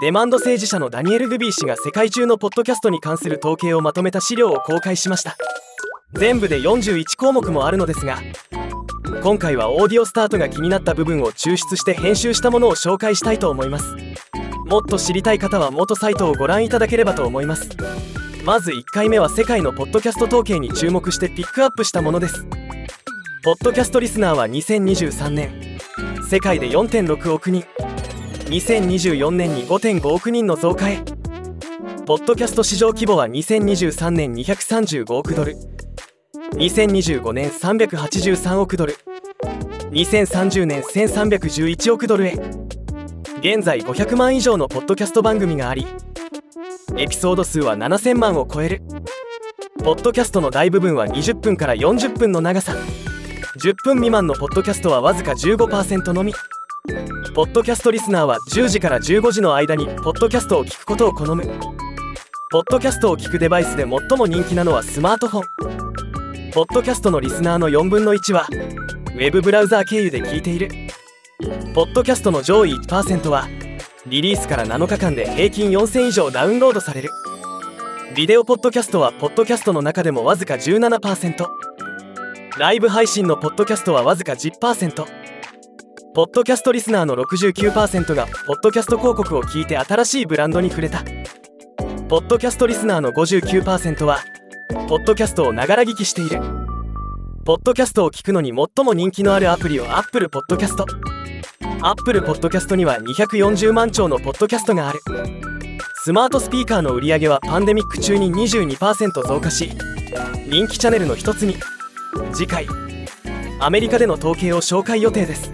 デマンド政治者のダニエル・ルビー氏が世界中のポッドキャストに関する統計をまとめた資料を公開しました。全部で41項目もあるのですが今回はオーディオスタートが気になった部分を抽出して編集したものを紹介したいと思います。もっと知りたい方は元サイトをご覧いただければと思います。まず1回目は世界のポッドキャスト統計に注目してピックアップしたものです。ポッドキャストリスナーは2023年。世界で4.6億人。2024年に5.5億人の増加へポッドキャスト市場規模は2023年235億ドル。2025年383億ドル。2030年1311億ドルへ。現在500万以上のポッドキャスト番組がありエピソード数は7000万を超える。ポッドキャストの大部分は20分から40分の長さ。10分未満のポッドキャストはわずか15%のみ。ポッドキャストリスナーは10時から15時の間にポッドキャストを聞くことを好む。ポッドキャストを聞くデバイスで最も人気なのはスマートフォン。ポッドキャストのリスナーの4分の1はウェブブラウザー経由で聞いている。ポッドキャストの上位1%はリリースから7日間で平均4000以上ダウンロードされる。ビデオポッドキャストはポッドキャストの中でもわずか17%ライブ配信のポッドキャストはわずか10%ポッドキャストリスナーの69%がポッドキャスト広告を聞いて新しいブランドに触れた。ポッドキャストリスナーの59%はポッドキャストをながら聞きしている。ポッドキャストを聞くのに最も人気のあるアプリは Apple Podcast Apple Podcast には240万兆のポッドキャストがある。スマートスピーカーの売り上げはパンデミック中に22%増加し人気チャンネルの一つに。次回アメリカでの統計を紹介予定です。